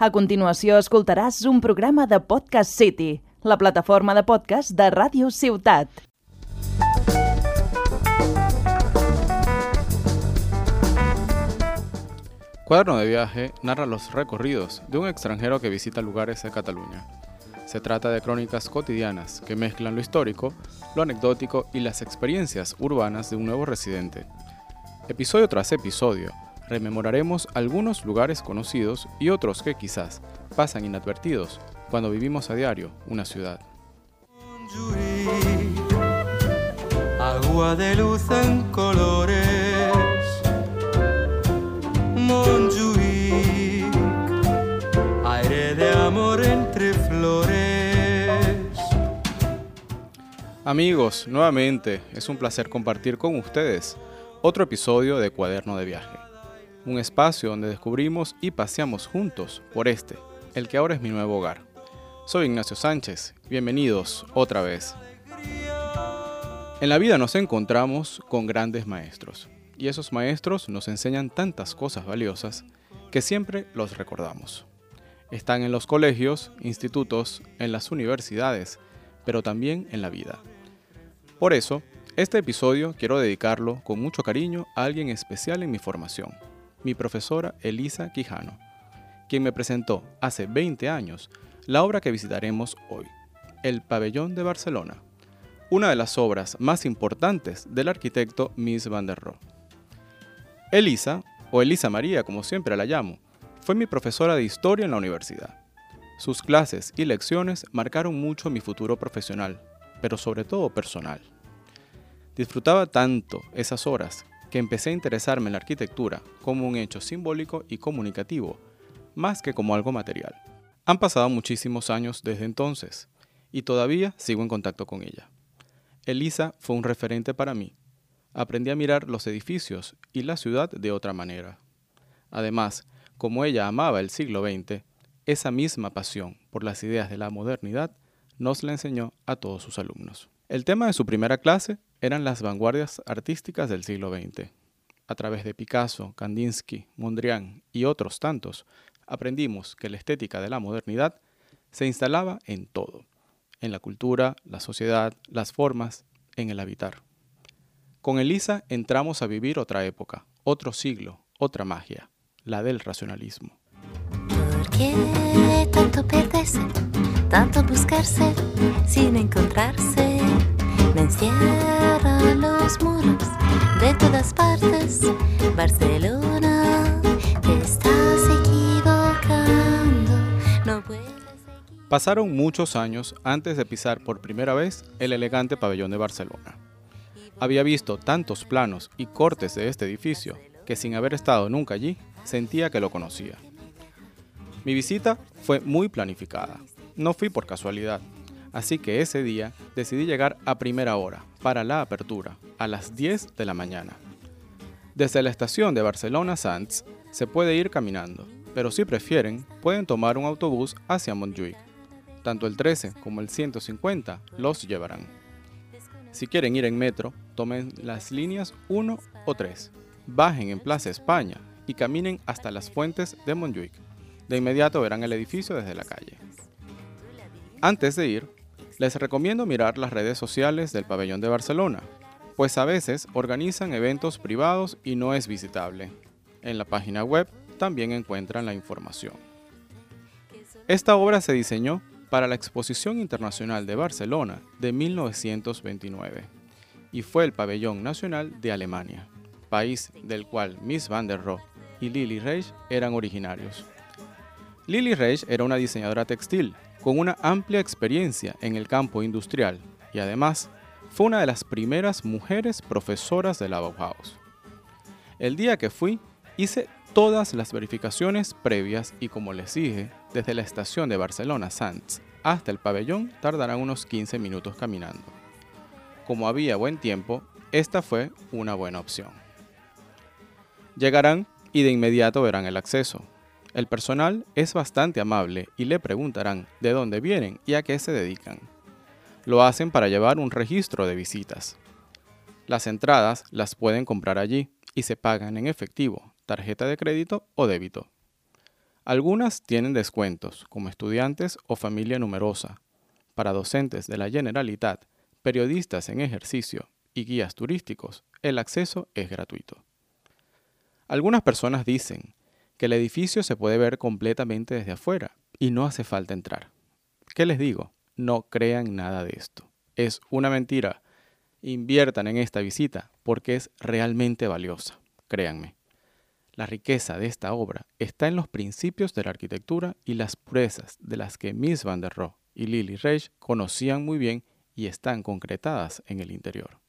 A continuació escoltaràs un programa de Podcast City, la plataforma de podcast de Ràdio Ciutat. Cuaderno de viaje narra los recorridos de un extranjero que visita lugares de Cataluña. Se trata de crónicas cotidianas que mezclan lo histórico, lo anecdótico y las experiencias urbanas de un nuevo residente. Episodio tras episodio, rememoraremos algunos lugares conocidos y otros que quizás pasan inadvertidos cuando vivimos a diario una ciudad. Agua de luz en colores. Montjuic, aire de amor entre flores. Amigos, nuevamente es un placer compartir con ustedes otro episodio de Cuaderno de Viaje un espacio donde descubrimos y paseamos juntos por este, el que ahora es mi nuevo hogar. Soy Ignacio Sánchez, bienvenidos otra vez. En la vida nos encontramos con grandes maestros, y esos maestros nos enseñan tantas cosas valiosas que siempre los recordamos. Están en los colegios, institutos, en las universidades, pero también en la vida. Por eso, este episodio quiero dedicarlo con mucho cariño a alguien especial en mi formación, mi profesora Elisa Quijano, quien me presentó hace 20 años la obra que visitaremos hoy, El Pabellón de Barcelona, una de las obras más importantes del arquitecto Mies van der Rohe. Elisa, o Elisa María como siempre la llamo, fue mi profesora de historia en la universidad. Sus clases y lecciones marcaron mucho mi futuro profesional, pero sobre todo personal. Disfrutaba tanto esas horas que empecé a interesarme en la arquitectura como un hecho simbólico y comunicativo, más que como algo material. Han pasado muchísimos años desde entonces, y todavía sigo en contacto con ella. Elisa fue un referente para mí. Aprendí a mirar los edificios y la ciudad de otra manera. Además, como ella amaba el siglo XX, esa misma pasión por las ideas de la modernidad nos la enseñó a todos sus alumnos. El tema de su primera clase eran las vanguardias artísticas del siglo XX. A través de Picasso, Kandinsky, Mondrian y otros tantos, aprendimos que la estética de la modernidad se instalaba en todo, en la cultura, la sociedad, las formas, en el habitar. Con Elisa entramos a vivir otra época, otro siglo, otra magia, la del racionalismo. ¿Por qué tanto perderse, tanto buscarse sin encontrarse? Me encierran los muros de todas partes. Barcelona, te Pasaron muchos años antes de pisar por primera vez el elegante pabellón de Barcelona. Había visto tantos planos y cortes de este edificio que sin haber estado nunca allí, sentía que lo conocía. Mi visita fue muy planificada. No fui por casualidad, así que ese día decidí llegar a primera hora para la apertura, a las 10 de la mañana. Desde la estación de Barcelona Sands se puede ir caminando, pero si prefieren, pueden tomar un autobús hacia Montjuic. Tanto el 13 como el 150 los llevarán. Si quieren ir en metro, tomen las líneas 1 o 3, bajen en Plaza España y caminen hasta las fuentes de Montjuic. De inmediato verán el edificio desde la calle. Antes de ir, les recomiendo mirar las redes sociales del Pabellón de Barcelona, pues a veces organizan eventos privados y no es visitable. En la página web también encuentran la información. Esta obra se diseñó para la Exposición Internacional de Barcelona de 1929 y fue el pabellón nacional de Alemania, país del cual Miss van der Rohe y Lily Reich eran originarios. Lily Reich era una diseñadora textil con una amplia experiencia en el campo industrial y además fue una de las primeras mujeres profesoras de la Bauhaus. El día que fui, hice todas las verificaciones previas y como les dije, desde la estación de Barcelona Sands hasta el pabellón tardarán unos 15 minutos caminando. Como había buen tiempo, esta fue una buena opción. Llegarán y de inmediato verán el acceso, el personal es bastante amable y le preguntarán de dónde vienen y a qué se dedican. Lo hacen para llevar un registro de visitas. Las entradas las pueden comprar allí y se pagan en efectivo, tarjeta de crédito o débito. Algunas tienen descuentos, como estudiantes o familia numerosa. Para docentes de la Generalitat, periodistas en ejercicio y guías turísticos, el acceso es gratuito. Algunas personas dicen que el edificio se puede ver completamente desde afuera y no hace falta entrar. ¿Qué les digo? No crean nada de esto. Es una mentira. Inviertan en esta visita porque es realmente valiosa, créanme. La riqueza de esta obra está en los principios de la arquitectura y las purezas de las que Miss van der Rohe y Lily Reich conocían muy bien y están concretadas en el interior.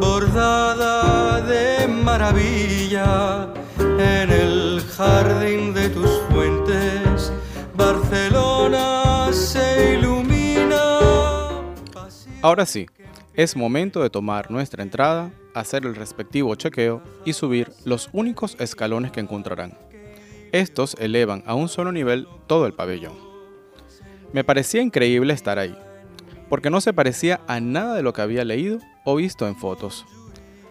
Bordada de maravilla, en el jardín de tus fuentes, Barcelona se ilumina. Ahora sí, es momento de tomar nuestra entrada, hacer el respectivo chequeo y subir los únicos escalones que encontrarán. Estos elevan a un solo nivel todo el pabellón. Me parecía increíble estar ahí, porque no se parecía a nada de lo que había leído o visto en fotos.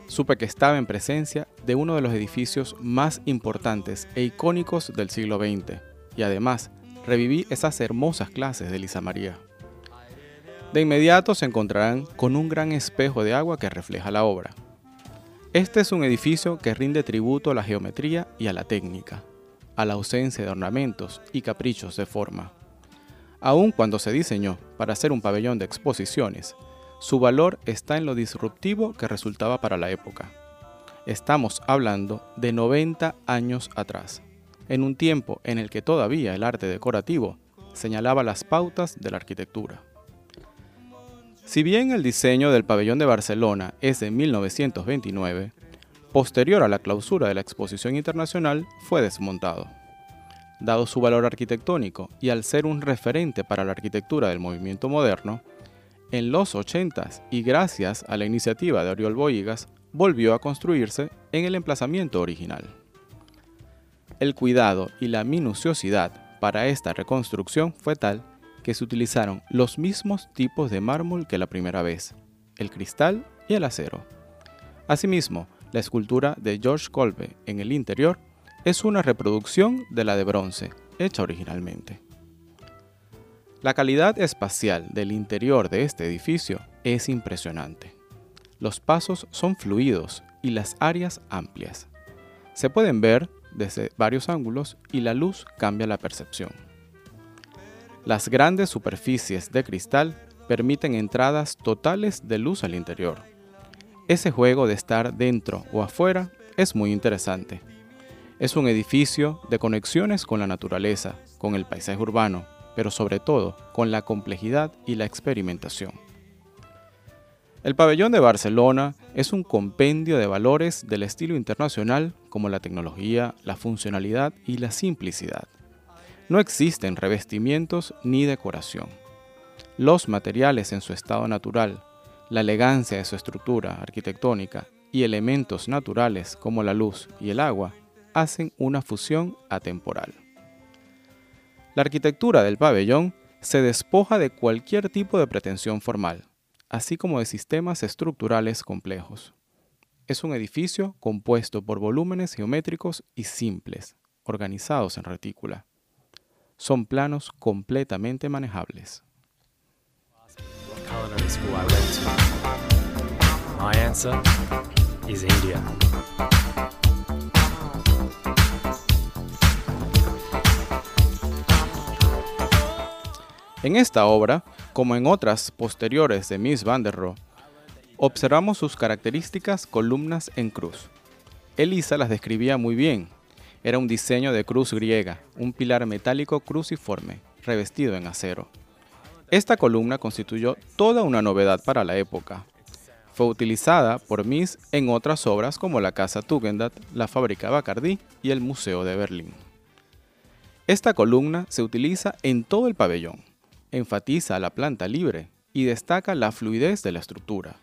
Supe que estaba en presencia de uno de los edificios más importantes e icónicos del siglo XX, y además reviví esas hermosas clases de Lisa María. De inmediato se encontrarán con un gran espejo de agua que refleja la obra. Este es un edificio que rinde tributo a la geometría y a la técnica, a la ausencia de ornamentos y caprichos de forma. Aun cuando se diseñó para ser un pabellón de exposiciones, su valor está en lo disruptivo que resultaba para la época. Estamos hablando de 90 años atrás, en un tiempo en el que todavía el arte decorativo señalaba las pautas de la arquitectura. Si bien el diseño del pabellón de Barcelona es de 1929, posterior a la clausura de la exposición internacional fue desmontado. Dado su valor arquitectónico y al ser un referente para la arquitectura del movimiento moderno, en los 80s y gracias a la iniciativa de Oriol Boigas, volvió a construirse en el emplazamiento original. El cuidado y la minuciosidad para esta reconstrucción fue tal que se utilizaron los mismos tipos de mármol que la primera vez, el cristal y el acero. Asimismo, la escultura de George Colbe en el interior es una reproducción de la de bronce, hecha originalmente. La calidad espacial del interior de este edificio es impresionante. Los pasos son fluidos y las áreas amplias. Se pueden ver desde varios ángulos y la luz cambia la percepción. Las grandes superficies de cristal permiten entradas totales de luz al interior. Ese juego de estar dentro o afuera es muy interesante. Es un edificio de conexiones con la naturaleza, con el paisaje urbano, pero sobre todo con la complejidad y la experimentación. El pabellón de Barcelona es un compendio de valores del estilo internacional como la tecnología, la funcionalidad y la simplicidad. No existen revestimientos ni decoración. Los materiales en su estado natural, la elegancia de su estructura arquitectónica y elementos naturales como la luz y el agua hacen una fusión atemporal. La arquitectura del pabellón se despoja de cualquier tipo de pretensión formal, así como de sistemas estructurales complejos. Es un edificio compuesto por volúmenes geométricos y simples, organizados en retícula. Son planos completamente manejables. En esta obra, como en otras posteriores de Miss van der Rohe, observamos sus características columnas en cruz. Elisa las describía muy bien. Era un diseño de cruz griega, un pilar metálico cruciforme, revestido en acero. Esta columna constituyó toda una novedad para la época. Fue utilizada por Miss en otras obras como la Casa Tugendhat, la Fábrica Bacardi y el Museo de Berlín. Esta columna se utiliza en todo el pabellón enfatiza la planta libre y destaca la fluidez de la estructura.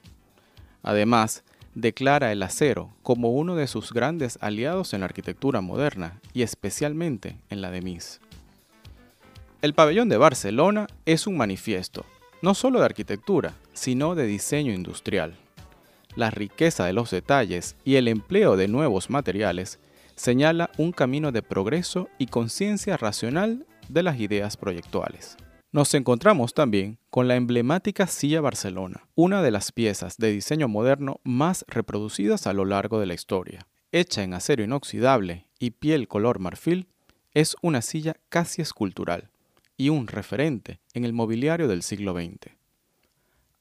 Además, declara el acero como uno de sus grandes aliados en la arquitectura moderna y especialmente en la de Mies. El pabellón de Barcelona es un manifiesto, no solo de arquitectura, sino de diseño industrial. La riqueza de los detalles y el empleo de nuevos materiales señala un camino de progreso y conciencia racional de las ideas proyectuales. Nos encontramos también con la emblemática silla Barcelona, una de las piezas de diseño moderno más reproducidas a lo largo de la historia. Hecha en acero inoxidable y piel color marfil, es una silla casi escultural y un referente en el mobiliario del siglo XX.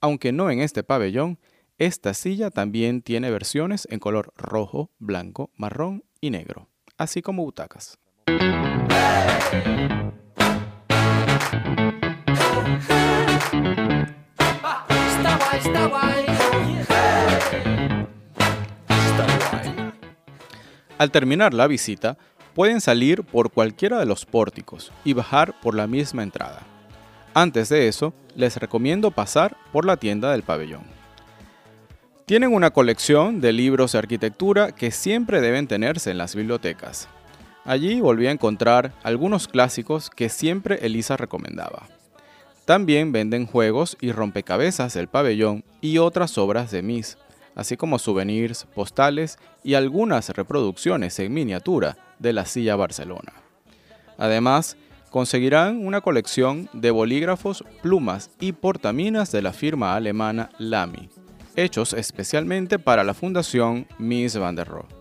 Aunque no en este pabellón, esta silla también tiene versiones en color rojo, blanco, marrón y negro, así como butacas. Al terminar la visita, pueden salir por cualquiera de los pórticos y bajar por la misma entrada. Antes de eso, les recomiendo pasar por la tienda del pabellón. Tienen una colección de libros de arquitectura que siempre deben tenerse en las bibliotecas. Allí volví a encontrar algunos clásicos que siempre Elisa recomendaba. También venden juegos y rompecabezas del pabellón y otras obras de Miss, así como souvenirs, postales y algunas reproducciones en miniatura de la silla Barcelona. Además, conseguirán una colección de bolígrafos, plumas y portaminas de la firma alemana Lamy, hechos especialmente para la Fundación Mies van der Rohe.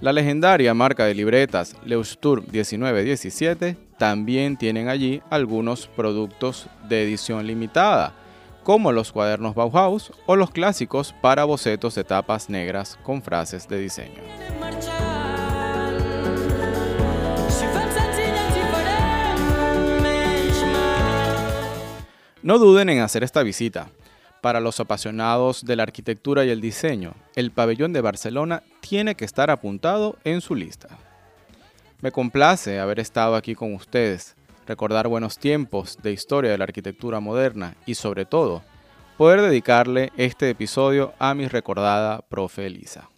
La legendaria marca de libretas Leuchtturm 1917 también tienen allí algunos productos de edición limitada, como los cuadernos Bauhaus o los clásicos para bocetos de tapas negras con frases de diseño. No duden en hacer esta visita. Para los apasionados de la arquitectura y el diseño, el pabellón de Barcelona tiene que estar apuntado en su lista. Me complace haber estado aquí con ustedes recordar buenos tiempos de historia de la arquitectura moderna y sobre todo, poder dedicarle este episodio a mi recordada profe Elisa.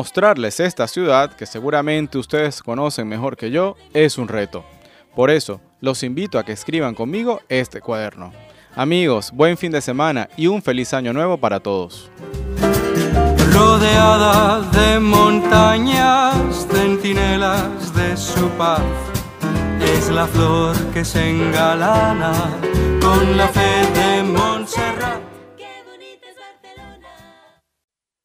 Mostrarles esta ciudad, que seguramente ustedes conocen mejor que yo, es un reto. Por eso, los invito a que escriban conmigo este cuaderno. Amigos, buen fin de semana y un feliz año nuevo para todos. Rodeada de montañas, centinelas de su paz, es la flor que se engalana con la fe de